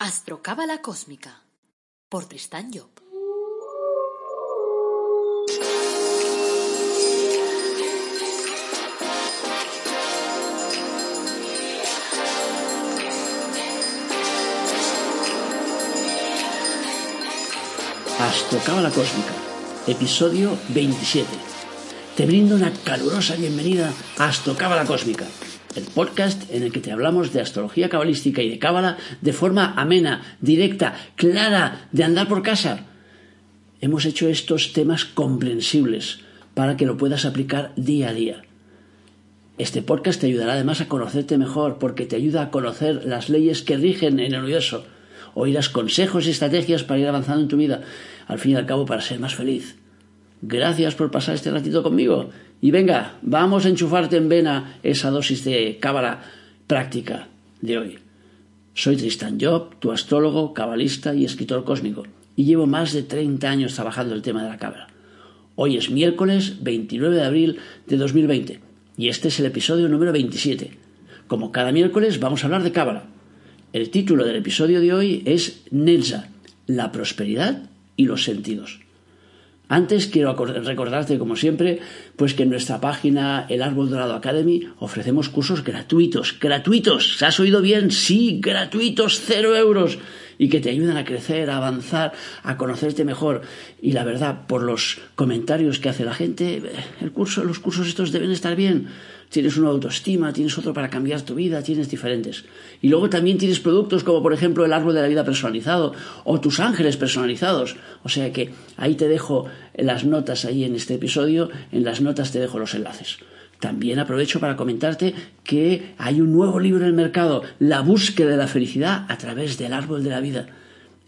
Astrocábala Cósmica por Tristán Job. Astrocábala Cósmica, episodio 27. Te brindo una calurosa bienvenida a Astrocábala Cósmica, el podcast en el que te hablamos de astrología cabalística y de cábala de forma amena, directa, clara, de andar por casa. Hemos hecho estos temas comprensibles para que lo puedas aplicar día a día. Este podcast te ayudará además a conocerte mejor porque te ayuda a conocer las leyes que rigen en el universo. Oirás consejos y estrategias para ir avanzando en tu vida, al fin y al cabo para ser más feliz. Gracias por pasar este ratito conmigo. Y venga, vamos a enchufarte en vena esa dosis de cábala práctica de hoy. Soy Tristan Job, tu astrólogo, cabalista y escritor cósmico, y llevo más de 30 años trabajando el tema de la cábala. Hoy es miércoles 29 de abril de 2020 y este es el episodio número 27. Como cada miércoles vamos a hablar de cábala. El título del episodio de hoy es Nelsa, la prosperidad y los sentidos. Antes quiero recordarte, como siempre, pues que en nuestra página El Árbol Dorado Academy ofrecemos cursos gratuitos, gratuitos, ¿se has oído bien? Sí, gratuitos, cero euros, y que te ayudan a crecer, a avanzar, a conocerte mejor. Y la verdad, por los comentarios que hace la gente, el curso, los cursos estos deben estar bien tienes una autoestima, tienes otro para cambiar tu vida, tienes diferentes. Y luego también tienes productos como por ejemplo el árbol de la vida personalizado o tus ángeles personalizados. O sea que ahí te dejo las notas ahí en este episodio, en las notas te dejo los enlaces. También aprovecho para comentarte que hay un nuevo libro en el mercado, La búsqueda de la felicidad a través del árbol de la vida.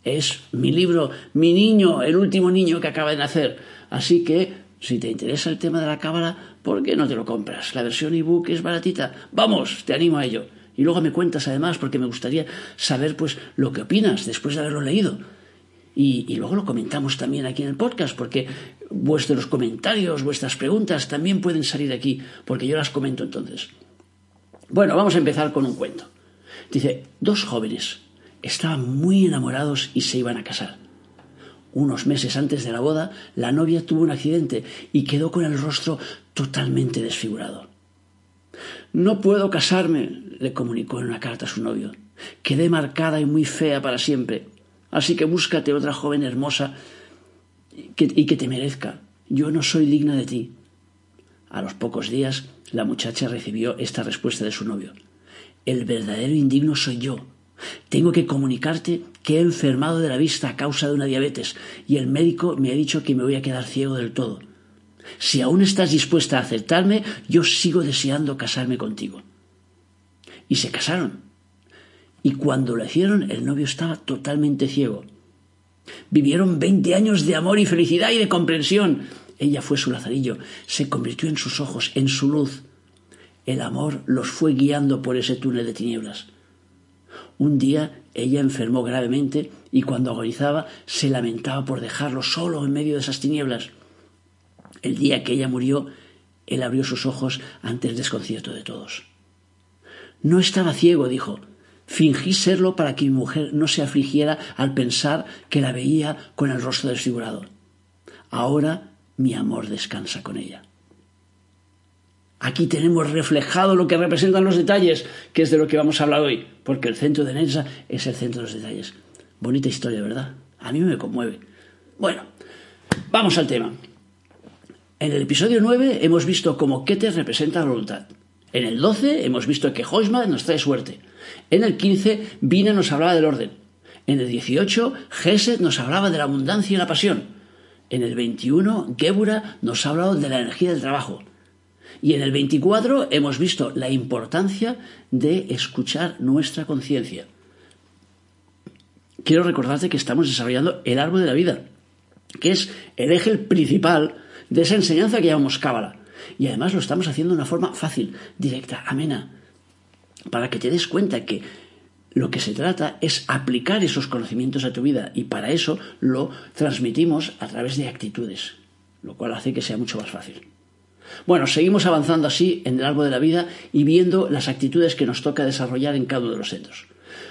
Es mi libro, mi niño, el último niño que acaba de nacer. Así que si te interesa el tema de la cábala, ¿por qué no te lo compras? La versión ebook es baratita. Vamos, te animo a ello. Y luego me cuentas además, porque me gustaría saber pues lo que opinas después de haberlo leído. Y, luego lo comentamos también aquí en el podcast, porque vuestros comentarios, vuestras preguntas también pueden salir aquí, porque yo las comento entonces. Bueno, vamos a empezar con un cuento. Dice, dos jóvenes estaban muy enamorados y se iban a casar. Unos meses antes de la boda, la novia tuvo un accidente y quedó con el rostro totalmente desfigurado. No puedo casarme, le comunicó en una carta a su novio. Quedé marcada y muy fea para siempre. Así que búscate otra joven hermosa y que te merezca. Yo no soy digna de ti. A los pocos días, la muchacha recibió esta respuesta de su novio. El verdadero indigno soy yo. Tengo que comunicarte que he enfermado de la vista a causa de una diabetes y el médico me ha dicho que me voy a quedar ciego del todo. Si aún estás dispuesta a aceptarme, yo sigo deseando casarme contigo. Y se casaron. Y cuando lo hicieron, el novio estaba totalmente ciego. Vivieron veinte años de amor y felicidad y de comprensión. Ella fue su lazarillo, se convirtió en sus ojos, en su luz. El amor los fue guiando por ese túnel de tinieblas. Un día ella enfermó gravemente y cuando agonizaba se lamentaba por dejarlo solo en medio de esas tinieblas. El día que ella murió, él abrió sus ojos ante el desconcierto de todos. No estaba ciego, dijo. Fingí serlo para que mi mujer no se afligiera al pensar que la veía con el rostro desfigurado. Ahora mi amor descansa con ella. Aquí tenemos reflejado lo que representan los detalles, que es de lo que vamos a hablar hoy, porque el centro de Nelsa es el centro de los detalles. Bonita historia, ¿verdad? A mí me conmueve. Bueno, vamos al tema. En el episodio 9 hemos visto cómo Keter representa la voluntad. En el 12 hemos visto que Hoisma nos trae suerte. En el 15 Vina nos hablaba del orden. En el 18 Geset nos hablaba de la abundancia y la pasión. En el 21 Gebura nos ha hablado de la energía del trabajo. Y en el 24 hemos visto la importancia de escuchar nuestra conciencia. Quiero recordarte que estamos desarrollando el árbol de la vida, que es el eje principal de esa enseñanza que llamamos Cábala. Y además lo estamos haciendo de una forma fácil, directa, amena, para que te des cuenta que lo que se trata es aplicar esos conocimientos a tu vida y para eso lo transmitimos a través de actitudes, lo cual hace que sea mucho más fácil. Bueno, seguimos avanzando así en el árbol de la vida y viendo las actitudes que nos toca desarrollar en cada uno de los centros.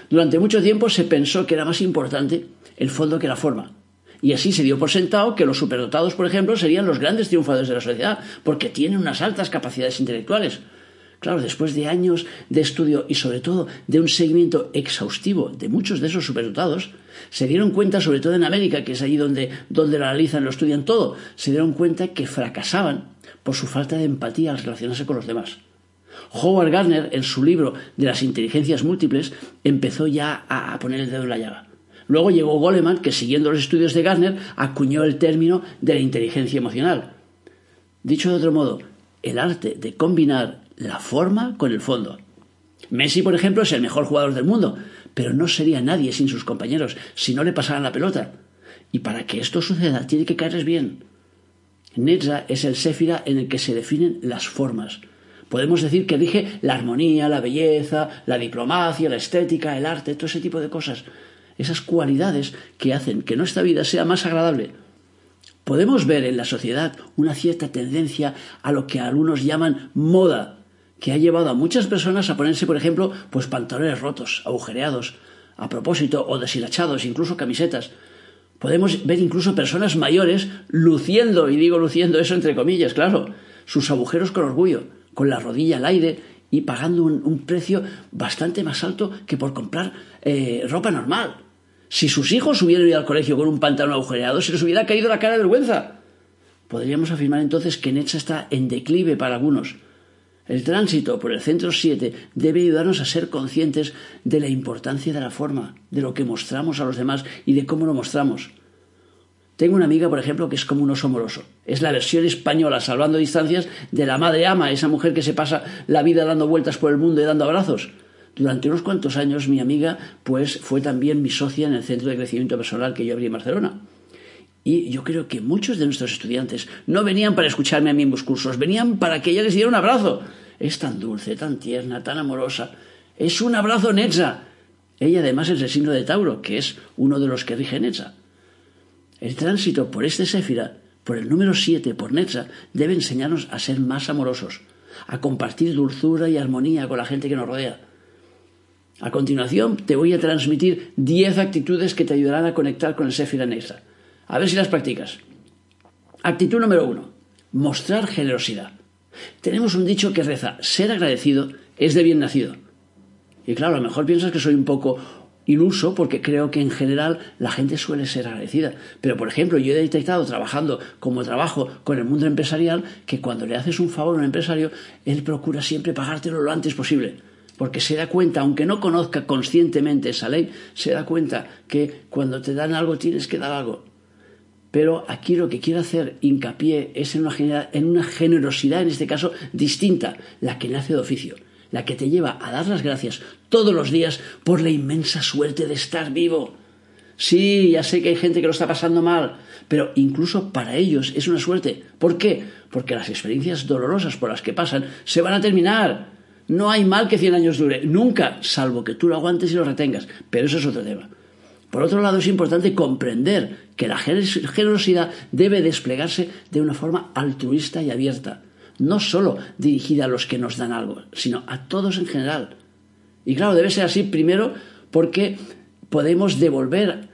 Durante mucho tiempo se pensó que era más importante el fondo que la forma. Y así se dio por sentado que los superdotados, por ejemplo, serían los grandes triunfadores de la sociedad, porque tienen unas altas capacidades intelectuales. Claro, después de años de estudio y sobre todo de un seguimiento exhaustivo de muchos de esos superdotados, se dieron cuenta, sobre todo en América, que es allí donde, donde lo analizan, lo estudian todo, se dieron cuenta que fracasaban por su falta de empatía al relacionarse con los demás. Howard Gardner, en su libro de las inteligencias múltiples, empezó ya a poner el dedo en la llaga. Luego llegó Goleman, que siguiendo los estudios de Gardner, acuñó el término de la inteligencia emocional. Dicho de otro modo, el arte de combinar la forma con el fondo. Messi, por ejemplo, es el mejor jugador del mundo, pero no sería nadie sin sus compañeros si no le pasaran la pelota. Y para que esto suceda, tiene que caerles bien. Netza es el séfira en el que se definen las formas. Podemos decir que rige la armonía, la belleza, la diplomacia, la estética, el arte, todo ese tipo de cosas. Esas cualidades que hacen que nuestra vida sea más agradable. Podemos ver en la sociedad una cierta tendencia a lo que algunos llaman moda, que ha llevado a muchas personas a ponerse, por ejemplo, pues pantalones rotos, agujereados, a propósito, o deshilachados, incluso camisetas. Podemos ver incluso personas mayores luciendo, y digo luciendo eso entre comillas, claro, sus agujeros con orgullo, con la rodilla al aire y pagando un, precio bastante más alto que por comprar eh, ropa normal. Si sus hijos hubieran ido al colegio con un pantalón agujereado, se les hubiera caído la cara de vergüenza. Podríamos afirmar entonces que Necha está en declive para algunos el tránsito por el centro 7 debe ayudarnos a ser conscientes de la importancia de la forma, de lo que mostramos a los demás y de cómo lo mostramos. Tengo una amiga, por ejemplo, que es como un oso moroso. Es la versión española, salvando distancias, de la madre ama, esa mujer que se pasa la vida dando vueltas por el mundo y dando abrazos. Durante unos cuantos años mi amiga pues fue también mi socia en el centro de crecimiento personal que yo abrí en Barcelona. Y yo creo que muchos de nuestros estudiantes no venían para escucharme a mí en mis cursos, venían para que ella les diera un abrazo. Es tan dulce, tan tierna, tan amorosa. Es un abrazo Netza. Ella además es el signo de Tauro, que es uno de los que rige Netza. El tránsito por este Séfira, por el número 7, por Netza, debe enseñarnos a ser más amorosos, a compartir dulzura y armonía con la gente que nos rodea. A continuación te voy a transmitir 10 actitudes que te ayudarán a conectar con el Séfira Netza. A ver si las practicas. Actitud número uno. Mostrar generosidad. Tenemos un dicho que reza, ser agradecido es de bien nacido. Y claro, a lo mejor piensas que soy un poco iluso porque creo que en general la gente suele ser agradecida. Pero, por ejemplo, yo he detectado trabajando como trabajo con el mundo empresarial que cuando le haces un favor a un empresario, él procura siempre pagártelo lo antes posible. Porque se da cuenta, aunque no conozca conscientemente esa ley, se da cuenta que cuando te dan algo tienes que dar algo. Pero aquí lo que quiero hacer hincapié es en una, en una generosidad, en este caso, distinta, la que nace de oficio, la que te lleva a dar las gracias todos los días por la inmensa suerte de estar vivo. Sí, ya sé que hay gente que lo está pasando mal, pero incluso para ellos es una suerte. ¿Por qué? Porque las experiencias dolorosas por las que pasan se van a terminar. No hay mal que cien años dure, nunca, salvo que tú lo aguantes y lo retengas. Pero eso es otro tema. Por otro lado, es importante comprender que la generosidad debe desplegarse de una forma altruista y abierta, no solo dirigida a los que nos dan algo, sino a todos en general. Y claro, debe ser así primero porque podemos devolver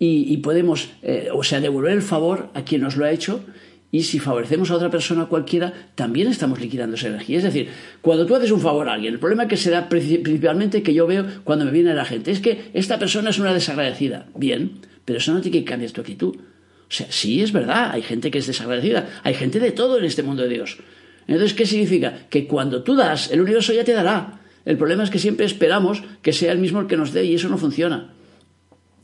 y, podemos, eh, o sea, devolver el favor a quien nos lo ha hecho y si favorecemos a otra persona cualquiera, también estamos liquidando esa energía. Es decir, cuando tú haces un favor a alguien, el problema que se da principalmente que yo veo cuando me viene la gente es que esta persona es una desagradecida. Bien, pero eso no tiene que cambiar tu actitud. O sea, sí es verdad, hay gente que es desagradecida, hay gente de todo en este mundo de Dios. Entonces, ¿qué significa? Que cuando tú das, el universo ya te dará. El problema es que siempre esperamos que sea el mismo el que nos dé y eso no funciona.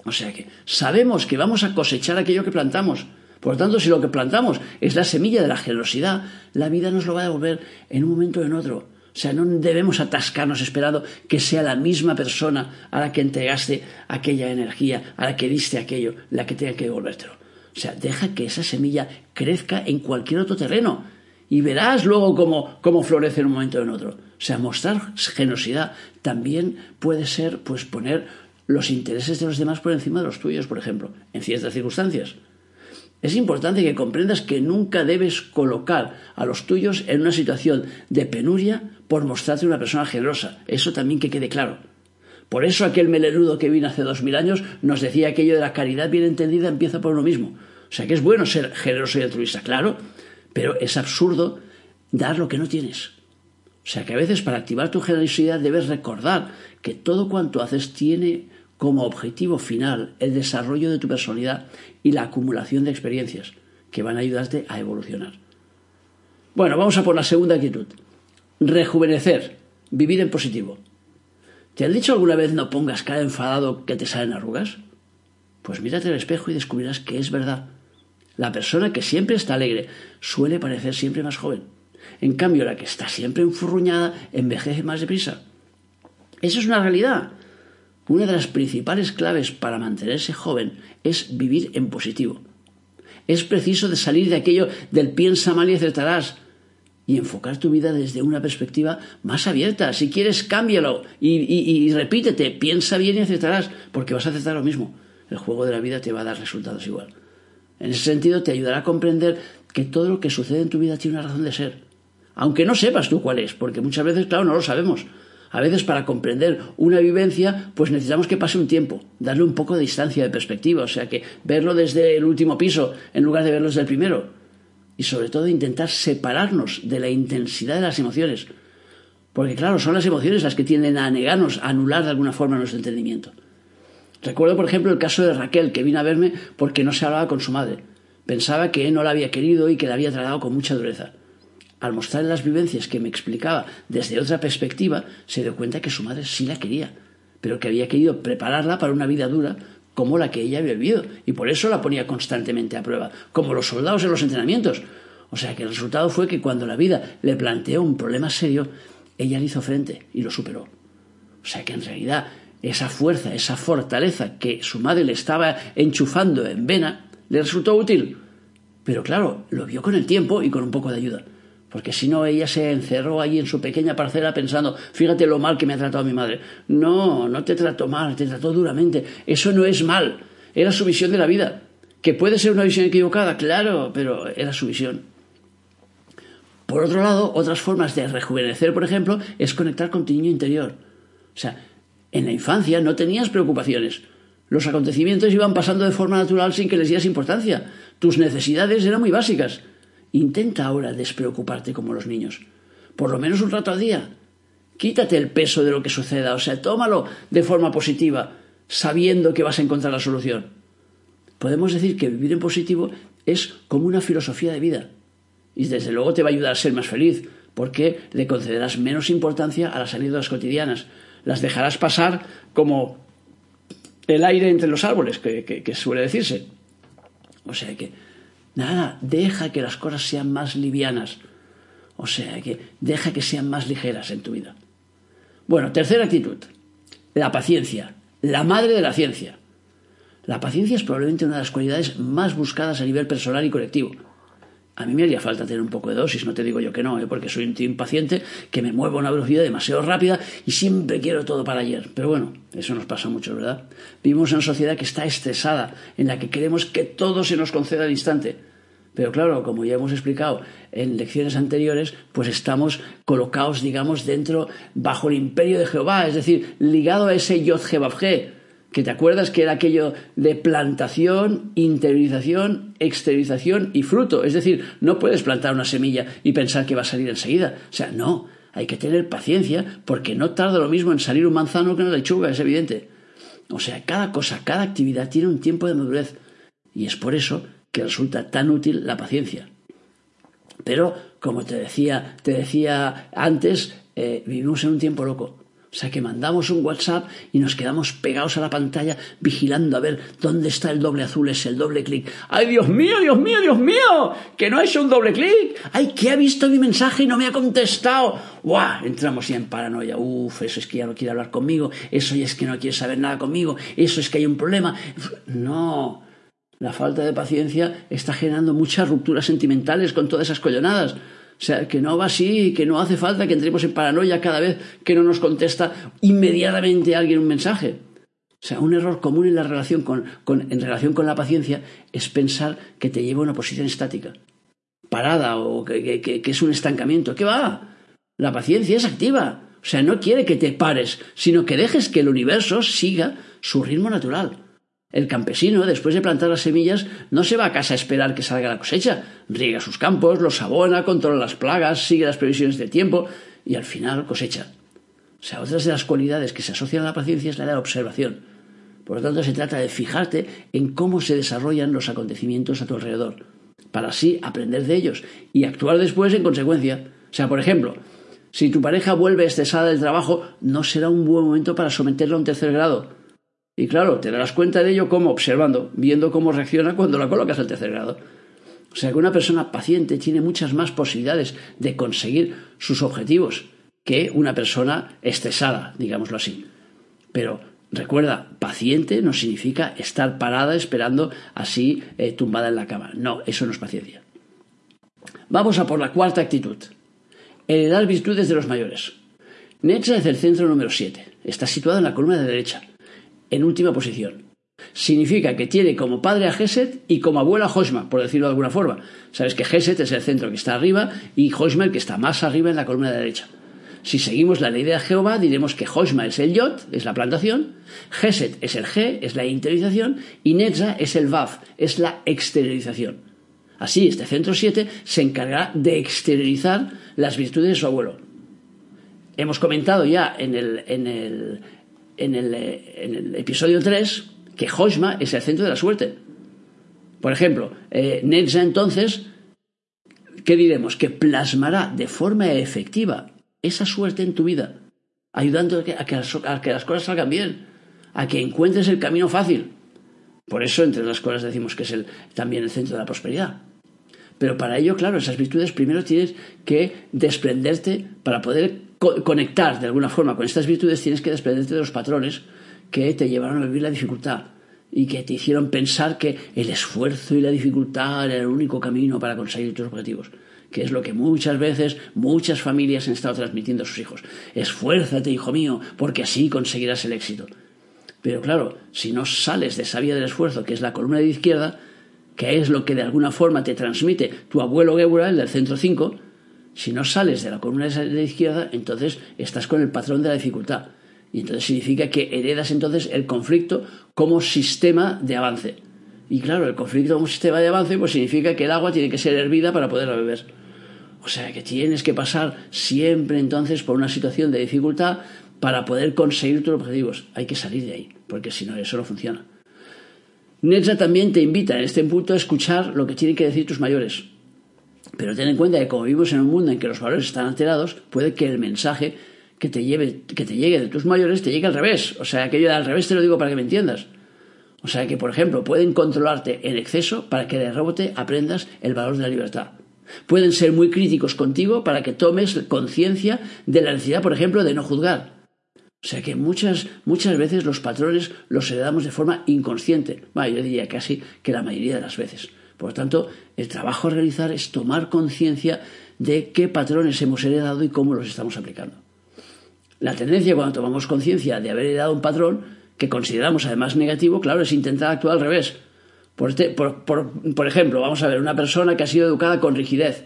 O sea que sabemos que vamos a cosechar aquello que plantamos. Por tanto, si lo que plantamos es la semilla de la generosidad, la vida nos lo va a devolver en un momento o en otro. O sea, no debemos atascarnos esperando que sea la misma persona a la que entregaste aquella energía, a la que diste aquello, la que tenga que devolvértelo. O sea, deja que esa semilla crezca en cualquier otro terreno y verás luego cómo, cómo florece en un momento o en otro. O sea, mostrar generosidad también puede ser pues poner los intereses de los demás por encima de los tuyos, por ejemplo, en ciertas circunstancias. Es importante que comprendas que nunca debes colocar a los tuyos en una situación de penuria por mostrarte una persona generosa. Eso también que quede claro. Por eso aquel melenudo que vino hace dos mil años nos decía aquello de la caridad bien entendida empieza por uno mismo. O sea que es bueno ser generoso y altruista, claro, pero es absurdo dar lo que no tienes. O sea que a veces para activar tu generosidad debes recordar que todo cuanto haces tiene como objetivo final el desarrollo de tu personalidad y la acumulación de experiencias que van a ayudarte a evolucionar. Bueno, vamos a por la segunda actitud. Rejuvenecer, vivir en positivo. ¿Te han dicho alguna vez no pongas cara enfadado que te salen arrugas? Pues mírate al espejo y descubrirás que es verdad. La persona que siempre está alegre suele parecer siempre más joven. En cambio, la que está siempre enfurruñada envejece más deprisa. Eso es una realidad. Una de las principales claves para mantenerse joven es vivir en positivo. Es preciso de salir de aquello del piensa mal y acertarás y enfocar tu vida desde una perspectiva más abierta. Si quieres, cámbialo y, repítete, piensa bien y acertarás, porque vas a acertar lo mismo. El juego de la vida te va a dar resultados igual. En ese sentido, te ayudará a comprender que todo lo que sucede en tu vida tiene una razón de ser aunque no sepas tú cuál es, porque muchas veces, claro, no lo sabemos. A veces para comprender una vivencia, pues necesitamos que pase un tiempo, darle un poco de distancia, de perspectiva, o sea que verlo desde el último piso en lugar de verlo desde el primero. Y sobre todo intentar separarnos de la intensidad de las emociones. Porque claro, son las emociones las que tienden a negarnos, a anular de alguna forma nuestro entendimiento. Recuerdo, por ejemplo, el caso de Raquel, que vino a verme porque no se hablaba con su madre. Pensaba que él no la había querido y que la había tratado con mucha dureza al mostrar las vivencias que me explicaba desde otra perspectiva, se dio cuenta que su madre sí la quería, pero que había querido prepararla para una vida dura como la que ella había vivido, y por eso la ponía constantemente a prueba, como los soldados en los entrenamientos. O sea que el resultado fue que cuando la vida le planteó un problema serio, ella le hizo frente y lo superó. O sea que en realidad esa fuerza, esa fortaleza que su madre le estaba enchufando en vena, le resultó útil. Pero claro, lo vio con el tiempo y con un poco de ayuda porque si no ella se encerró allí en su pequeña parcela pensando, fíjate lo mal que me ha tratado mi madre. No, no te trató mal, te trató duramente. Eso no es mal, era su visión de la vida. Que puede ser una visión equivocada, claro, pero era su visión. Por otro lado, otras formas de rejuvenecer, por ejemplo, es conectar con tu niño interior. O sea, en la infancia no tenías preocupaciones. Los acontecimientos iban pasando de forma natural sin que les dieras importancia. Tus necesidades eran muy básicas. Intenta ahora despreocuparte como los niños. Por lo menos un rato al día. Quítate el peso de lo que suceda, o sea, tómalo de forma positiva, sabiendo que vas a encontrar la solución. Podemos decir que vivir en positivo es como una filosofía de vida. Y desde luego te va a ayudar a ser más feliz, porque le concederás menos importancia a las anécdotas cotidianas. Las dejarás pasar como el aire entre los árboles, que, que suele decirse. O sea que Nada, deja que las cosas sean más livianas. O sea, que deja que sean más ligeras en tu vida. Bueno, tercera actitud. La paciencia. La madre de la ciencia. La paciencia es probablemente una de las cualidades más buscadas a nivel personal y colectivo. A mí me haría falta tener un poco de dosis, no te digo yo que no, ¿eh? porque soy un tío impaciente que me muevo a una velocidad demasiado rápida y siempre quiero todo para ayer. Pero bueno, eso nos pasa mucho, ¿verdad? Vivimos en una sociedad que está estresada, en la que queremos que todo se nos conceda al instante. Pero claro, como ya hemos explicado en lecciones anteriores, pues estamos colocados, digamos, dentro, bajo el imperio de Jehová, es decir, ligado a ese Yod que te acuerdas que era aquello de plantación, interiorización, exteriorización y fruto. Es decir, no puedes plantar una semilla y pensar que va a salir enseguida. O sea, no, hay que tener paciencia porque no tarda lo mismo en salir un manzano que una lechuga, es evidente. O sea, cada cosa, cada actividad tiene un tiempo de madurez. Y es por eso que resulta tan útil la paciencia. Pero, como te decía, te decía antes, eh, vivimos en un tiempo loco. O sea que mandamos un WhatsApp y nos quedamos pegados a la pantalla vigilando a ver dónde está el doble azul, es el doble clic. ¡Ay, Dios mío, Dios mío, Dios mío! ¡Que no hecho un doble clic! ¡Ay, que ha visto mi mensaje y no me ha contestado! ¡Guau! Entramos ya en paranoia. Uf, eso es que ya no quiere hablar conmigo, eso es que no quiere saber nada conmigo, eso es que hay un problema. No. La falta de paciencia está generando muchas rupturas sentimentales con todas esas collonadas. O sea, que no va así, que no hace falta que entremos en paranoia cada vez que no nos contesta inmediatamente alguien un mensaje. O sea, un error común en la relación con, en relación con la paciencia es pensar que te lleva a una posición estática, parada o que, que es un estancamiento. ¿Qué va? La paciencia es activa. O sea, no quiere que te pares, sino que dejes que el universo siga su ritmo natural. El campesino, después de plantar las semillas, no se va a casa a esperar que salga la cosecha. Riega sus campos, los abona, controla las plagas, sigue las previsiones de tiempo y al final cosecha. O sea, otras de las cualidades que se asocian a la paciencia es la de la observación. Por lo tanto, se trata de fijarte en cómo se desarrollan los acontecimientos a tu alrededor, para así aprender de ellos y actuar después en consecuencia. O sea, por ejemplo, si tu pareja vuelve estresada del trabajo, no será un buen momento para someterla a un tercer grado. Y claro, te darás cuenta de ello como observando, viendo cómo reacciona cuando la colocas al tercer grado. O sea que una persona paciente tiene muchas más posibilidades de conseguir sus objetivos que una persona estresada, digámoslo así. Pero recuerda, paciente no significa estar parada esperando así eh, tumbada en la cama. No, eso no es paciencia. Vamos a por la cuarta actitud. Heredar virtudes de los mayores. Necha es el centro número 7. Está situado en la columna de derecha, en última posición. Significa que tiene como padre a Geset y como abuela a Hoshma, por decirlo de alguna forma. Sabes que Geset es el centro que está arriba y Hoshma el que está más arriba en la columna de derecha. Si seguimos la ley de Jehová, diremos que Hoshma es el Yot, es la plantación, Geset es el G, es la interiorización, y Netza es el Vav, es la exteriorización. Así, este centro 7 se encargará de exteriorizar las virtudes de su abuelo. Hemos comentado ya en el, en el, en el, episodio 3 que Hoshma es el centro de la suerte. Por ejemplo, eh, entonces, ¿qué diremos? Que plasmará de forma efectiva esa suerte en tu vida, ayudando a que, las, cosas salgan bien, a que encuentres el camino fácil. Por eso, entre las cosas, decimos que es el, también el centro de la prosperidad. Pero para ello, claro, esas virtudes primero tienes que desprenderte, para poder conectar de alguna forma con estas virtudes, tienes que desprenderte de los patrones que te llevaron a vivir la dificultad y que te hicieron pensar que el esfuerzo y la dificultad era el único camino para conseguir tus objetivos que es lo que muchas veces muchas familias han estado transmitiendo a sus hijos. Esfuérzate, hijo mío, porque así conseguirás el éxito. Pero claro, si no sales de esa vía del esfuerzo, que es la columna de izquierda, que es lo que de alguna forma te transmite tu abuelo Geura, el del centro 5, si no sales de la columna de izquierda, entonces estás con el patrón de la dificultad. Y entonces significa que heredas entonces el conflicto como sistema de avance. Y claro, el conflicto como sistema de avance pues significa que el agua tiene que ser hervida para poderla beber. O sea que tienes que pasar siempre entonces por una situación de dificultad para poder conseguir tus objetivos. Hay que salir de ahí, porque si no, eso no funciona. Netza también te invita en este punto a escuchar lo que tienen que decir tus mayores. Pero ten en cuenta que como vivimos en un mundo en que los valores están alterados, puede que el mensaje que te, lleve, que te llegue de tus mayores te llegue al revés. O sea, que yo al revés te lo digo para que me entiendas. O sea que, por ejemplo, pueden controlarte en exceso para que de rebote aprendas el valor de la libertad. Pueden ser muy críticos contigo para que tomes conciencia de la necesidad, por ejemplo, de no juzgar. O sea que muchas, muchas veces los patrones los heredamos de forma inconsciente. Bueno, yo diría casi que la mayoría de las veces. Por lo tanto, el trabajo a realizar es tomar conciencia de qué patrones hemos heredado y cómo los estamos aplicando. La tendencia cuando tomamos conciencia de haber heredado un patrón que consideramos además negativo, claro, es intentar actuar al revés. Este, por, ejemplo, vamos a ver, una persona que ha sido educada con rigidez,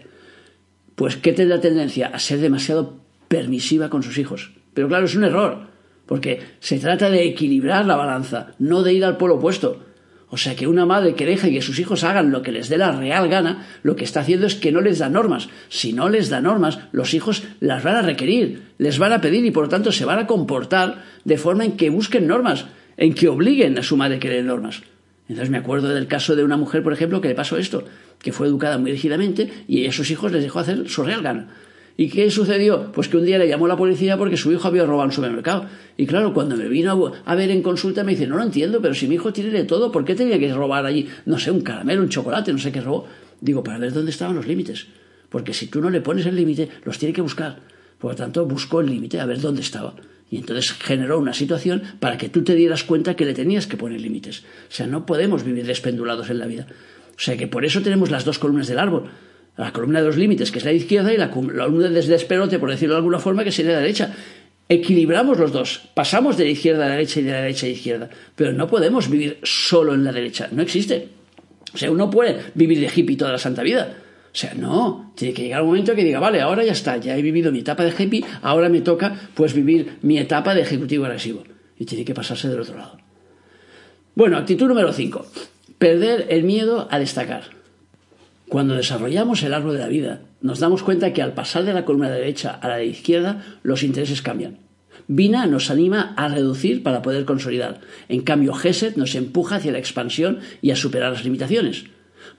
pues ¿qué tendrá tendencia? A ser demasiado permisiva con sus hijos. Pero claro, es un error, porque se trata de equilibrar la balanza, no de ir al polo opuesto. O sea que una madre que deja que sus hijos hagan lo que les dé la real gana, lo que está haciendo es que no les da normas. Si no les da normas, los hijos las van a requerir, les van a pedir y por lo tanto se van a comportar de forma en que busquen normas, en que obliguen a su madre a querer normas. Entonces me acuerdo del caso de una mujer, por ejemplo, que le pasó esto, que fue educada muy rígidamente y a sus hijos les dejó hacer su real gana. ¿Y qué sucedió? Pues que un día le llamó la policía porque su hijo había robado un supermercado. Y claro, cuando me vino a ver en consulta me dice, no lo entiendo, pero si mi hijo tiene de todo, ¿por qué tenía que robar allí, no sé, un caramelo, un chocolate, no sé qué robó? Digo, para ver dónde estaban los límites. Porque si tú no le pones el límite, los tiene que buscar. Por lo tanto, buscó el límite a ver dónde estaba. Y entonces generó una situación para que tú te dieras cuenta que le tenías que poner límites. O sea, no podemos vivir despendulados en la vida. O sea que por eso tenemos las dos columnas del árbol. La columna de los límites, que es la izquierda, y la columna de desperote, por decirlo de alguna forma, que sería la derecha. Equilibramos los dos. Pasamos de la izquierda a la derecha y de la derecha a la izquierda. Pero no podemos vivir solo en la derecha. No existe. O sea, uno puede vivir de hippie toda la santa vida. O sea, no, tiene que llegar un momento que diga, vale, ahora ya está, ya he vivido mi etapa de hippie, ahora me toca pues vivir mi etapa de ejecutivo agresivo. Y tiene que pasarse del otro lado. Bueno, actitud número 5. Perder el miedo a destacar. Cuando desarrollamos el árbol de la vida, nos damos cuenta que al pasar de la columna derecha a la de izquierda, los intereses cambian. Vina nos anima a reducir para poder consolidar. En cambio, Geset nos empuja hacia la expansión y a superar las limitaciones.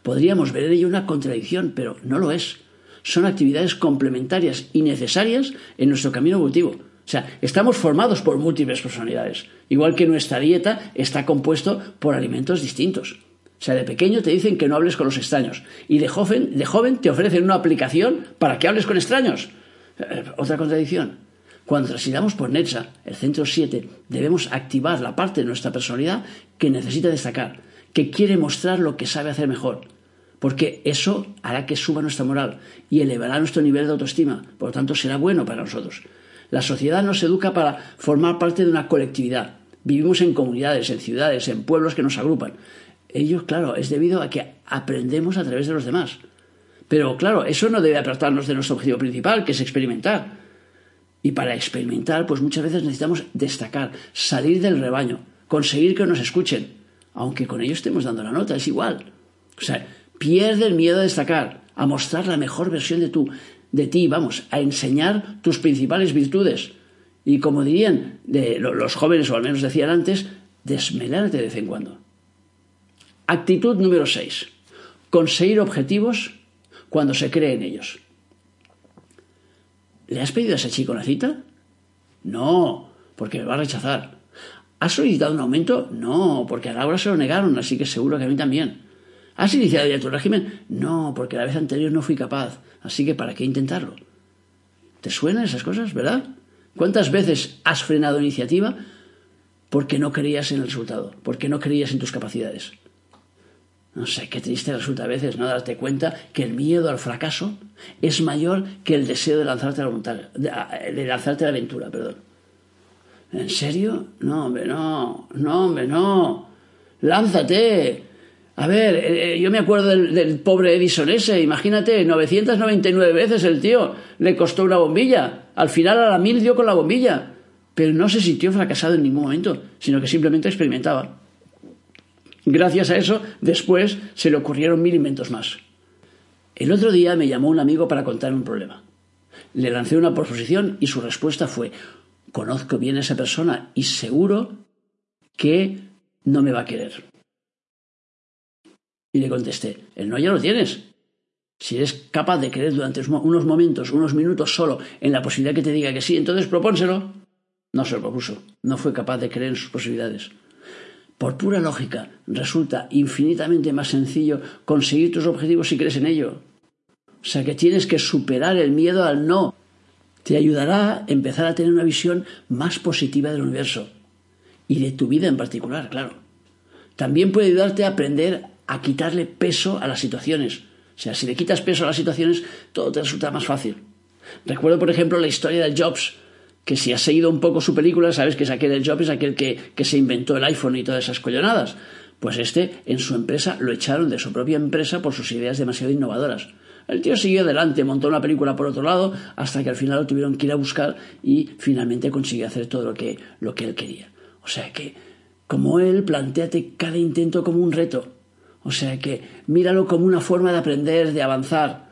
Podríamos ver en ello una contradicción, pero no lo es. Son actividades complementarias y necesarias en nuestro camino evolutivo. O sea, estamos formados por múltiples personalidades, igual que nuestra dieta está compuesto por alimentos distintos. O sea, de pequeño te dicen que no hables con los extraños y de joven, de joven te ofrecen una aplicación para que hables con extraños. Eh, otra contradicción. Cuando transitamos por Netza, el centro 7, debemos activar la parte de nuestra personalidad que necesita destacar, que quiere mostrar lo que sabe hacer mejor, porque eso hará que suba nuestra moral y elevará nuestro nivel de autoestima, por lo tanto será bueno para nosotros. La sociedad nos educa para formar parte de una colectividad. Vivimos en comunidades, en ciudades, en pueblos que nos agrupan. Ello, claro, es debido a que aprendemos a través de los demás. Pero claro, eso no debe apartarnos de nuestro objetivo principal, que es experimentar. Y para experimentar, pues muchas veces necesitamos destacar, salir del rebaño, conseguir que nos escuchen, aunque con ello estemos dando la nota, es igual. O sea, pierde el miedo a destacar, a mostrar la mejor versión de, tu, de ti, vamos, a enseñar tus principales virtudes. Y como dirían de los jóvenes, o al menos decían antes, desmelarte de vez en cuando. Actitud número 6. Conseguir objetivos cuando se cree en ellos. ¿Le has pedido a ese chico una cita? No, porque me va a rechazar. ¿Has solicitado un aumento? No, porque a Laura se lo negaron, así que seguro que a mí también. ¿Has iniciado ya tu régimen? No, porque la vez anterior no fui capaz, así que ¿para qué intentarlo? ¿Te suenan esas cosas, verdad? ¿Cuántas veces has frenado iniciativa porque no creías en el resultado, porque no creías en tus capacidades? No sé, qué triste resulta a veces no darte cuenta que el miedo al fracaso es mayor que el deseo de lanzarte a la, de lanzarte a la aventura, perdón. ¿En serio? No, hombre, no. No, hombre, no. Lánzate. A ver, eh, eh, yo me acuerdo del, pobre Edison ese. Imagínate, 999 veces el tío le costó una bombilla. Al final a la mil dio con la bombilla. Pero no se sintió fracasado en ningún momento, sino que simplemente experimentaba. Gracias a eso, después se le ocurrieron mil inventos más. El otro día me llamó un amigo para contarme un problema. Le lancé una proposición y su respuesta fue conozco bien a esa persona y seguro que no me va a querer. Y le contesté, el no ya lo tienes. Si eres capaz de querer durante unos momentos, unos minutos solo, en la posibilidad que te diga que sí, entonces propónselo. No se lo propuso, no fue capaz de creer en sus posibilidades. Por pura lógica, resulta infinitamente más sencillo conseguir tus objetivos si crees en ello. O sea que tienes que superar el miedo al no te ayudará a empezar a tener una visión más positiva del universo y de tu vida en particular, claro. También puede ayudarte a aprender a quitarle peso a las situaciones. O sea, si le quitas peso a las situaciones, todo te resulta más fácil. Recuerdo, por ejemplo, la historia de Jobs, que si has seguido un poco su película, sabes que es aquel de Jobs, es aquel que, que se inventó el iPhone y todas esas collonadas. Pues este, en su empresa, lo echaron de su propia empresa por sus ideas demasiado innovadoras. El tío siguió adelante, montó una película por otro lado, hasta que al final lo tuvieron que ir a buscar y finalmente consiguió hacer todo lo que, lo que él quería. O sea que, como él, planteate cada intento como un reto. O sea que, míralo como una forma de aprender, de avanzar.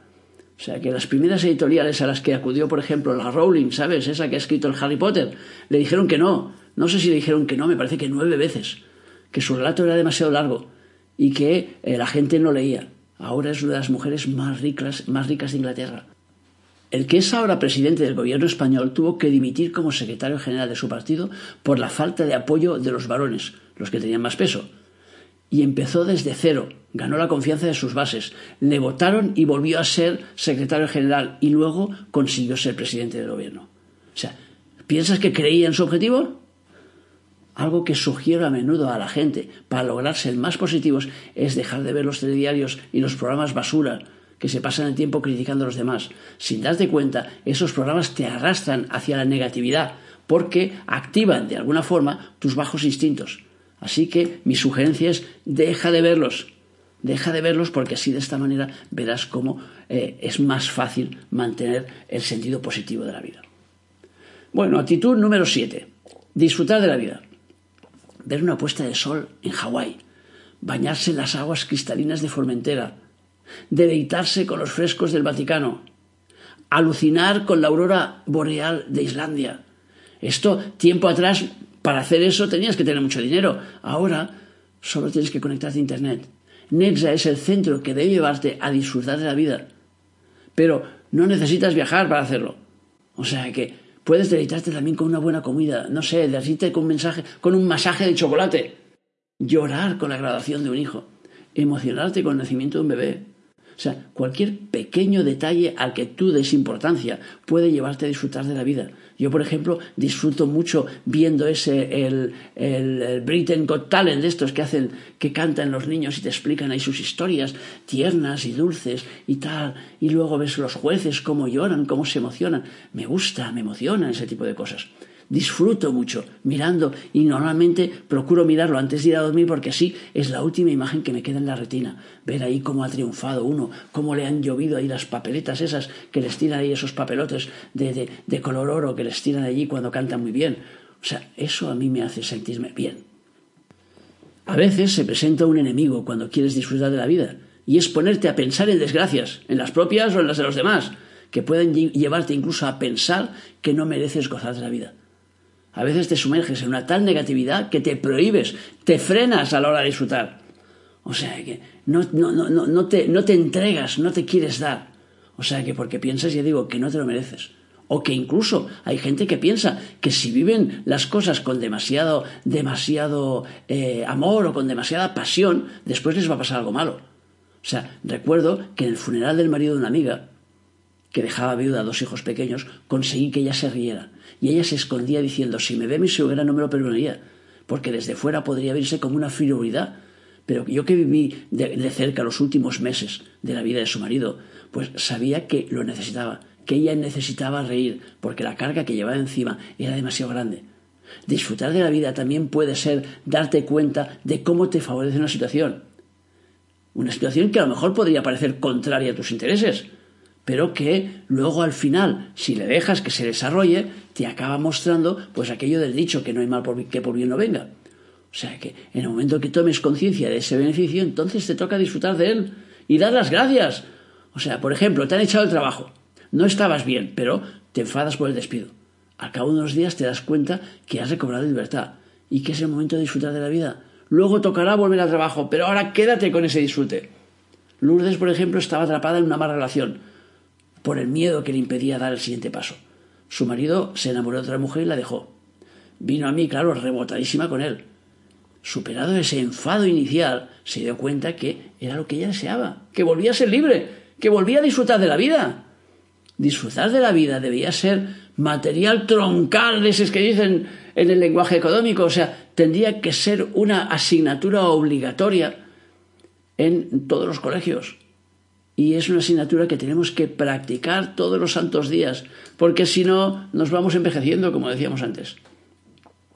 O sea que las primeras editoriales a las que acudió, por ejemplo, la Rowling, ¿sabes? Esa que ha escrito el Harry Potter, le dijeron que no. No sé si le dijeron que no, me parece que nueve veces. Que su relato era demasiado largo y que eh, la gente no leía. Ahora es una de las mujeres más ricas, más ricas de Inglaterra. El que es ahora presidente del gobierno español tuvo que dimitir como secretario general de su partido por la falta de apoyo de los varones, los que tenían más peso. Y empezó desde cero, ganó la confianza de sus bases, le votaron y volvió a ser secretario general y luego consiguió ser presidente del gobierno. O sea, ¿piensas que creía en su objetivo? Algo que sugiero a menudo a la gente para lograr ser más positivos es dejar de ver los telediarios y los programas basura que se pasan el tiempo criticando a los demás. Sin darte cuenta, esos programas te arrastran hacia la negatividad porque activan de alguna forma tus bajos instintos. Así que mi sugerencia es deja de verlos. Deja de verlos porque así de esta manera verás cómo eh, es más fácil mantener el sentido positivo de la vida. Bueno, actitud número 7. Disfrutar de la vida. Ver una puesta de sol en Hawái, bañarse en las aguas cristalinas de Formentera, deleitarse con los frescos del Vaticano, alucinar con la aurora boreal de Islandia. Esto, tiempo atrás, para hacer eso tenías que tener mucho dinero. Ahora solo tienes que conectarte a Internet. Nexa es el centro que debe llevarte a disfrutar de la vida. Pero no necesitas viajar para hacerlo. O sea que puedes deleitarte también con una buena comida, no sé, decirte con un mensaje, con un masaje de chocolate, llorar con la graduación de un hijo, emocionarte con el nacimiento de un bebé, o sea, cualquier pequeño detalle al que tú des importancia puede llevarte a disfrutar de la vida. Yo, por ejemplo, disfruto mucho viendo ese, el, el, Britain Got Talent, de estos que hacen, que cantan los niños y te explican ahí sus historias tiernas y dulces y tal. Y luego ves los jueces cómo lloran, cómo se emocionan. Me gusta, me emociona ese tipo de cosas disfruto mucho mirando y normalmente procuro mirarlo antes de ir a dormir porque así es la última imagen que me queda en la retina. Ver ahí cómo ha triunfado uno, cómo le han llovido ahí las papeletas esas que les tiran ahí esos papelotes de, de, color oro que les tiran allí cuando cantan muy bien. O sea, eso a mí me hace sentirme bien. A veces se presenta un enemigo cuando quieres disfrutar de la vida y es ponerte a pensar en desgracias, en las propias o en las de los demás, que pueden llevarte incluso a pensar que no mereces gozar de la vida. A veces te sumerges en una tal negatividad que te prohíbes, te frenas a la hora de disfrutar. O sea que no, no, no, no, te, no te entregas, no te quieres dar. O sea que porque piensas, ya digo, que no te lo mereces. O que incluso hay gente que piensa que si viven las cosas con demasiado, demasiado eh, amor o con demasiada pasión, después les va a pasar algo malo. O sea, recuerdo que en el funeral del marido de una amiga, que dejaba viuda a dos hijos pequeños, conseguí que ella se riera. Y ella se escondía diciendo, si me ve mi suegra no me lo perdonaría, porque desde fuera podría verse como una frivolidad. Pero yo que viví de, de cerca los últimos meses de la vida de su marido, pues sabía que lo necesitaba, que ella necesitaba reír, porque la carga que llevaba encima era demasiado grande. Disfrutar de la vida también puede ser darte cuenta de cómo te favorece una situación. Una situación que a lo mejor podría parecer contraria a tus intereses, pero que luego al final, si le dejas que se desarrolle, te acaba mostrando pues aquello del dicho que no hay mal por, que por bien no venga. O sea que en el momento que tomes conciencia de ese beneficio, entonces te toca disfrutar de él y dar las gracias. O sea, por ejemplo, te han echado el trabajo, no estabas bien, pero te enfadas por el despido. Al cabo de unos días te das cuenta que has recobrado libertad y que es el momento de disfrutar de la vida. Luego tocará volver al trabajo, pero ahora quédate con ese disfrute. Lourdes, por ejemplo, estaba atrapada en una mala relación por el miedo que le impedía dar el siguiente paso. Su marido se enamoró de otra mujer y la dejó. Vino a mí, claro, rebotadísima con él. Superado ese enfado inicial, se dio cuenta que era lo que ella deseaba, que volvía a ser libre, que volvía a disfrutar de la vida. Disfrutar de la vida debía ser material troncal de esos que dicen en el lenguaje económico, o sea, tendría que ser una asignatura obligatoria en todos los colegios y es una asignatura que tenemos que practicar todos los santos días, porque si no nos vamos envejeciendo, como decíamos antes.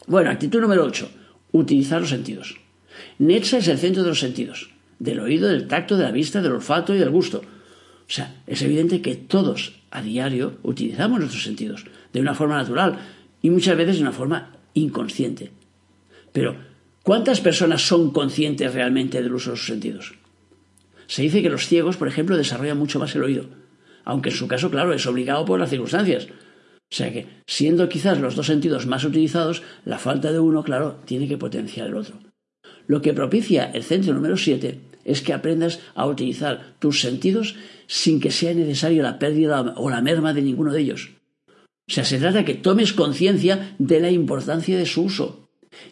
Bueno, actitud número 8, utilizar los sentidos. Netza es el centro de los sentidos, del oído, del tacto, de la vista, del olfato y del gusto. O sea, es evidente que todos a diario utilizamos nuestros sentidos de una forma natural y muchas veces de una forma inconsciente. Pero, ¿cuántas personas son conscientes realmente del uso de sus sentidos? Se dice que los ciegos, por ejemplo, desarrollan mucho más el oído, aunque en su caso, claro, es obligado por las circunstancias. O sea que, siendo quizás los dos sentidos más utilizados, la falta de uno, claro, tiene que potenciar el otro. Lo que propicia el centro número 7 es que aprendas a utilizar tus sentidos sin que sea necesario la pérdida o la merma de ninguno de ellos. O sea, se trata que tomes conciencia de la importancia de su uso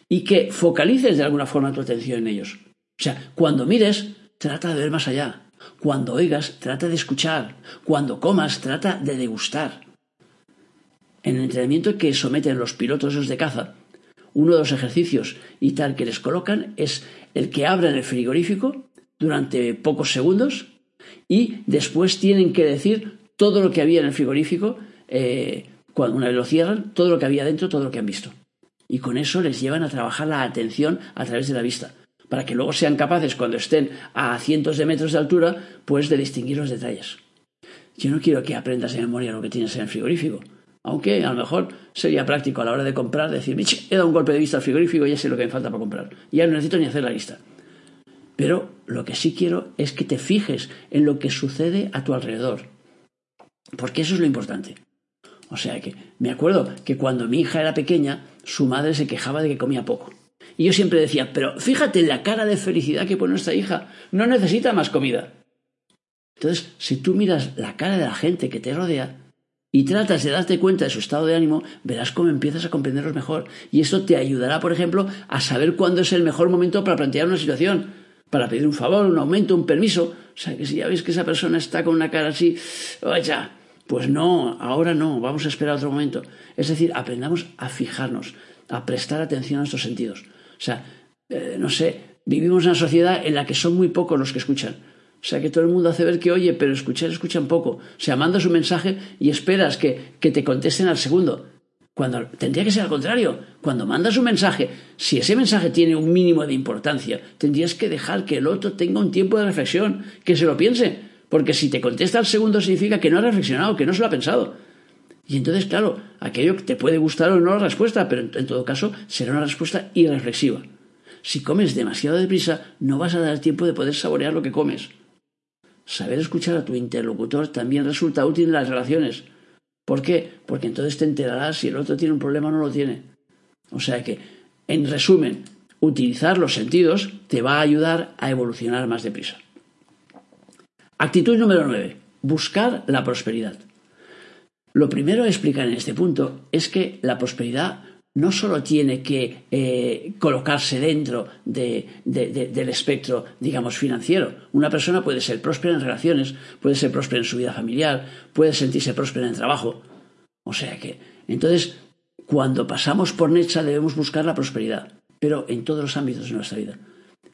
y que focalices de alguna forma tu atención en ellos. O sea, cuando mires, trata de ver más allá. Cuando oigas, trata de escuchar. Cuando comas, trata de degustar. En el entrenamiento que someten los pilotos de caza, uno de los ejercicios y tal que les colocan es el que abran el frigorífico durante pocos segundos y después tienen que decir todo lo que había en el frigorífico, eh, cuando una vez lo cierran, todo lo que había dentro, todo lo que han visto. Y con eso les llevan a trabajar la atención a través de la vista para que luego sean capaces, cuando estén a cientos de metros de altura, pues de distinguir los detalles. Yo no quiero que aprendas de memoria lo que tienes en el frigorífico, aunque a lo mejor sería práctico a la hora de comprar decir, he dado un golpe de vista al frigorífico y ya sé lo que me falta para comprar. Ya no necesito ni hacer la lista. Pero lo que sí quiero es que te fijes en lo que sucede a tu alrededor. Porque eso es lo importante. O sea que me acuerdo que cuando mi hija era pequeña, su madre se quejaba de que comía poco. Y yo siempre decía, pero fíjate la cara de felicidad que pone nuestra hija, no necesita más comida. Entonces, si tú miras la cara de la gente que te rodea y tratas de darte cuenta de su estado de ánimo, verás cómo empiezas a comprenderlos mejor. Y eso te ayudará, por ejemplo, a saber cuándo es el mejor momento para plantear una situación, para pedir un favor, un aumento, un permiso. O sea, que si ya ves que esa persona está con una cara así, vaya, pues no, ahora no, vamos a esperar otro momento. Es decir, aprendamos a fijarnos, a prestar atención a nuestros sentidos. O sea, eh, no sé, vivimos en una sociedad en la que son muy pocos los que escuchan. O sea, que todo el mundo hace ver que oye, pero escuchar escuchan poco. O sea, mandas un mensaje y esperas que, que te contesten al segundo. Cuando tendría que ser al contrario. Cuando mandas un mensaje, si ese mensaje tiene un mínimo de importancia, tendrías que dejar que el otro tenga un tiempo de reflexión, que se lo piense. Porque si te contesta al segundo significa que no ha reflexionado, que no se lo ha pensado. Y entonces, claro, aquello te puede gustar o no la respuesta, pero en todo caso será una respuesta irreflexiva. Si comes demasiado deprisa, no vas a dar tiempo de poder saborear lo que comes. Saber escuchar a tu interlocutor también resulta útil en las relaciones. ¿Por qué? Porque entonces te enterarás si el otro tiene un problema o no lo tiene. O sea que, en resumen, utilizar los sentidos te va a ayudar a evolucionar más deprisa. Actitud número 9. Buscar la prosperidad. Lo primero a explicar en este punto es que la prosperidad no solo tiene que eh, colocarse dentro del espectro, digamos, financiero. Una persona puede ser próspera en relaciones, puede ser próspera en su vida familiar, puede sentirse próspera en el trabajo. O sea que, entonces, cuando pasamos por Necha debemos buscar la prosperidad, pero en todos los ámbitos de nuestra vida.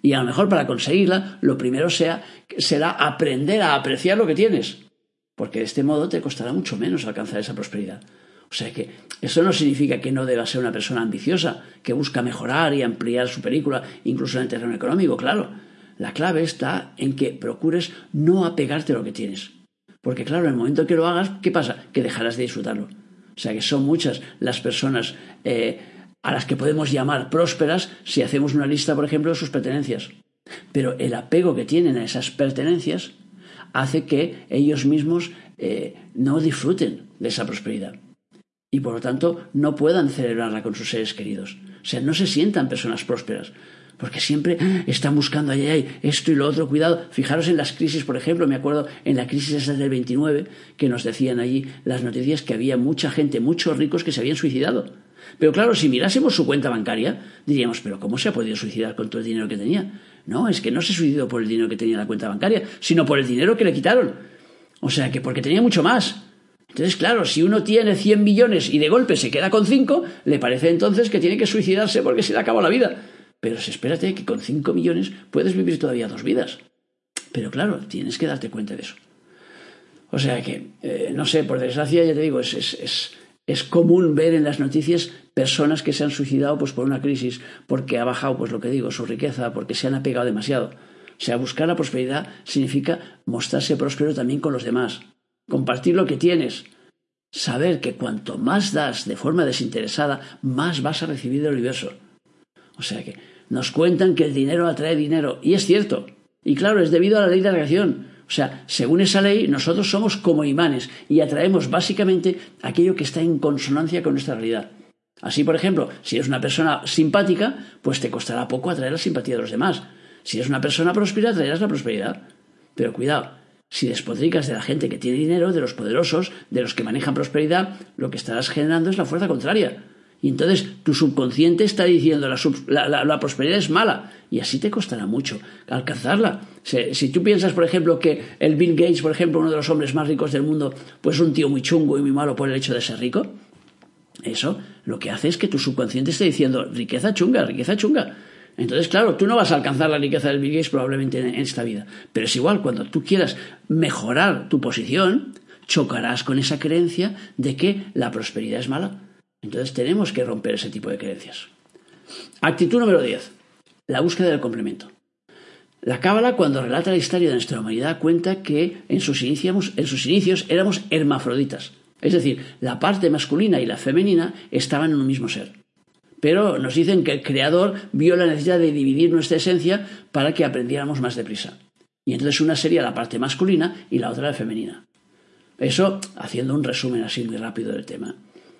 Y a lo mejor para conseguirla, lo primero sea, será aprender a apreciar lo que tienes, porque de este modo te costará mucho menos alcanzar esa prosperidad. O sea que eso no significa que no deba ser una persona ambiciosa, que busca mejorar y ampliar su película, incluso en el terreno económico, claro. La clave está en que procures no apegarte a lo que tienes. Porque claro, en el momento que lo hagas, ¿qué pasa? Que dejarás de disfrutarlo. O sea que son muchas las personas eh, a las que podemos llamar prósperas si hacemos una lista, por ejemplo, de sus pertenencias. Pero el apego que tienen a esas pertenencias hace que ellos mismos eh, no disfruten de esa prosperidad y por lo tanto no puedan celebrarla con sus seres queridos. O sea, no se sientan personas prósperas, porque siempre están buscando ay, esto y lo otro, cuidado. Fijaros en las crisis, por ejemplo, me acuerdo en la crisis del 29, que nos decían allí las noticias que había mucha gente, muchos ricos que se habían suicidado. Pero claro, si mirásemos su cuenta bancaria, diríamos, pero ¿cómo se ha podido suicidar con todo el dinero que tenía? No, es que no se suicidó por el dinero que tenía en la cuenta bancaria, sino por el dinero que le quitaron. O sea que porque tenía mucho más. Entonces, claro, si uno tiene 100 millones y de golpe se queda con 5, le parece entonces que tiene que suicidarse porque se le acabó la vida. Pero espérate que con 5 millones puedes vivir todavía dos vidas. Pero claro, tienes que darte cuenta de eso. O sea que, eh, no sé, por desgracia, ya te digo, es, común ver en las noticias personas que se han suicidado pues, por una crisis, porque ha bajado, pues lo que digo, su riqueza, porque se han apegado demasiado. O sea, buscar la prosperidad significa mostrarse próspero también con los demás compartir lo que tienes, saber que cuanto más das de forma desinteresada, más vas a recibir del universo. O sea que nos cuentan que el dinero atrae dinero, y es cierto. Y claro, es debido a la ley de atracción. O sea, según esa ley, nosotros somos como imanes y atraemos básicamente aquello que está en consonancia con nuestra realidad. Así, por ejemplo, si eres una persona simpática, pues te costará poco atraer la simpatía de los demás. Si eres una persona próspera, atraerás la prosperidad. Pero cuidado, si despotricas de la gente que tiene dinero, de los poderosos, de los que manejan prosperidad, lo que estarás generando es la fuerza contraria. Y entonces tu subconsciente está diciendo la, la, prosperidad es mala y así te costará mucho alcanzarla. Si, si, tú piensas, por ejemplo, que el Bill Gates, por ejemplo, uno de los hombres más ricos del mundo, pues es un tío muy chungo y muy malo por el hecho de ser rico, eso lo que hace es que tu subconsciente esté diciendo riqueza chunga, riqueza chunga. Entonces, claro, tú no vas a alcanzar la riqueza del Bill Gates probablemente en, esta vida. Pero es igual, cuando tú quieras mejorar tu posición, chocarás con esa creencia de que la prosperidad es mala. Entonces tenemos que romper ese tipo de creencias. Actitud número 10. la búsqueda del complemento. La Cábala, cuando relata la historia de nuestra humanidad, cuenta que en sus, inicios, en sus inicios éramos hermafroditas. Es decir, la parte masculina y la femenina estaban en un mismo ser. Pero nos dicen que el Creador vio la necesidad de dividir nuestra esencia para que aprendiéramos más deprisa. Y entonces una sería la parte masculina y la otra la femenina. Eso haciendo un resumen así muy rápido del tema.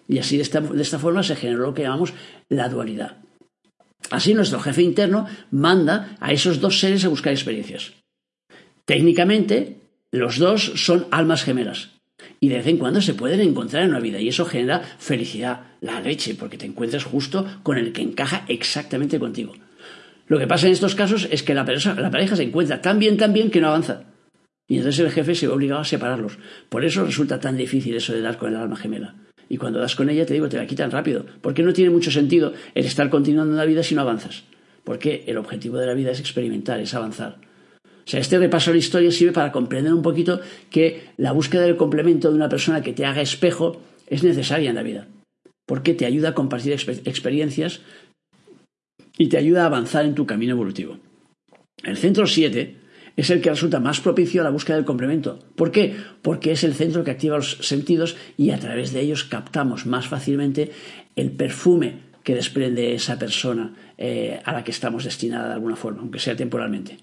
Y así de esta, de esta forma se generó lo que llamamos la dualidad. Así nuestro jefe interno manda a esos dos seres a buscar experiencias. Técnicamente, los dos son almas gemelas, y de vez en cuando se pueden encontrar en una vida y eso genera felicidad, la leche, porque te encuentras justo con el que encaja exactamente contigo. Lo que pasa en estos casos es que la, la pareja se encuentra tan bien, tan bien que no avanza. Y entonces el jefe se ve obligado a separarlos. Por eso resulta tan difícil eso de dar con el alma gemela. Y cuando das con ella, te digo, te la quitan rápido. Porque no tiene mucho sentido el estar continuando en la vida si no avanzas. Porque el objetivo de la vida es experimentar, es avanzar. O sea, este repaso de la historia sirve para comprender un poquito que la búsqueda del complemento de una persona que te haga espejo es necesaria en la vida, porque te ayuda a compartir experiencias y te ayuda a avanzar en tu camino evolutivo. El centro 7 es el que resulta más propicio a la búsqueda del complemento. ¿Por qué? Porque es el centro que activa los sentidos y a través de ellos captamos más fácilmente el perfume que desprende esa persona eh, a la que estamos destinada de alguna forma, aunque sea temporalmente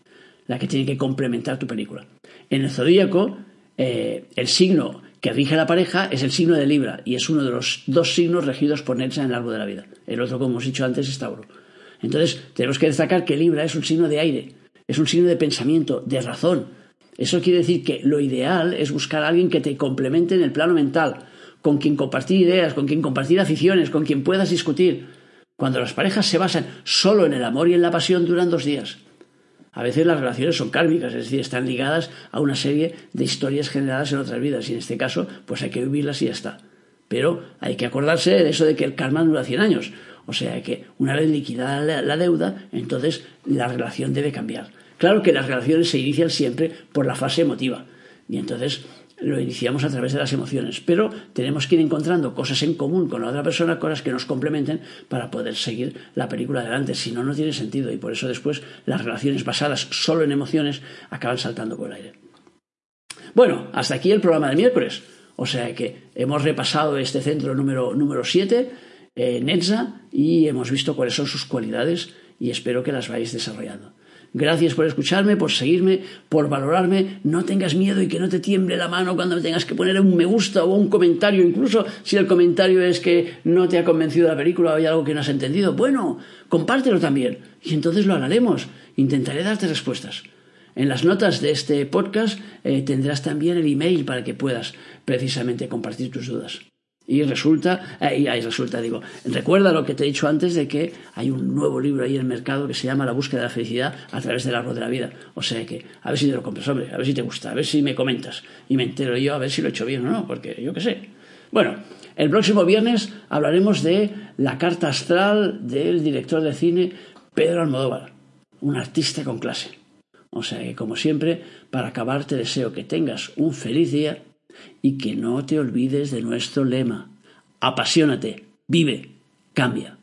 la que tiene que complementar tu película. En el zodíaco, eh, el signo que rige la pareja es el signo de Libra y es uno de los dos signos regidos por Netza en el árbol de la vida. El otro, como hemos dicho antes, es Tauro. Entonces, tenemos que destacar que Libra es un signo de aire, es un signo de pensamiento, de razón. Eso quiere decir que lo ideal es buscar a alguien que te complemente en el plano mental, con quien compartir ideas, con quien compartir aficiones, con quien puedas discutir. Cuando las parejas se basan solo en el amor y en la pasión, duran dos días. A veces las relaciones son kármicas, es decir, están ligadas a una serie de historias generadas en otras vidas y en este caso pues hay que vivirlas y ya está. Pero hay que acordarse de eso de que el karma dura 100 años. O sea que una vez liquidada la deuda, entonces la relación debe cambiar. Claro que las relaciones se inician siempre por la fase emotiva. Y entonces lo iniciamos a través de las emociones, pero tenemos que ir encontrando cosas en común con la otra persona, cosas que nos complementen para poder seguir la película adelante. Si no, no tiene sentido y por eso después las relaciones basadas solo en emociones acaban saltando por el aire. Bueno, hasta aquí el programa del miércoles. O sea que hemos repasado este centro número, número 7, eh, Netza, y hemos visto cuáles son sus cualidades y espero que las vais desarrollando. Gracias por escucharme, por seguirme, por valorarme. No tengas miedo y que no te tiemble la mano cuando tengas que poner un me gusta o un comentario, incluso si el comentario es que no te ha convencido la película o hay algo que no has entendido. Bueno, compártelo también y entonces lo hablaremos. Intentaré darte respuestas. En las notas de este podcast eh, tendrás también el email para que puedas precisamente compartir tus dudas. Y resulta, eh, y ahí resulta, digo, recuerda lo que te he dicho antes de que hay un nuevo libro ahí en el mercado que se llama La búsqueda de la felicidad a través del árbol de la vida. O sea que, a ver si te lo compras, hombre, a ver si te gusta, a ver si me comentas y me entero yo a ver si lo he hecho bien o no, porque yo qué sé. Bueno, el próximo viernes hablaremos de la carta astral del director de cine Pedro Almodóvar, un artista con clase. O sea que, como siempre, para acabar te deseo que tengas un feliz día y que no te olvides de nuestro lema. Apasionate, vive, cambia.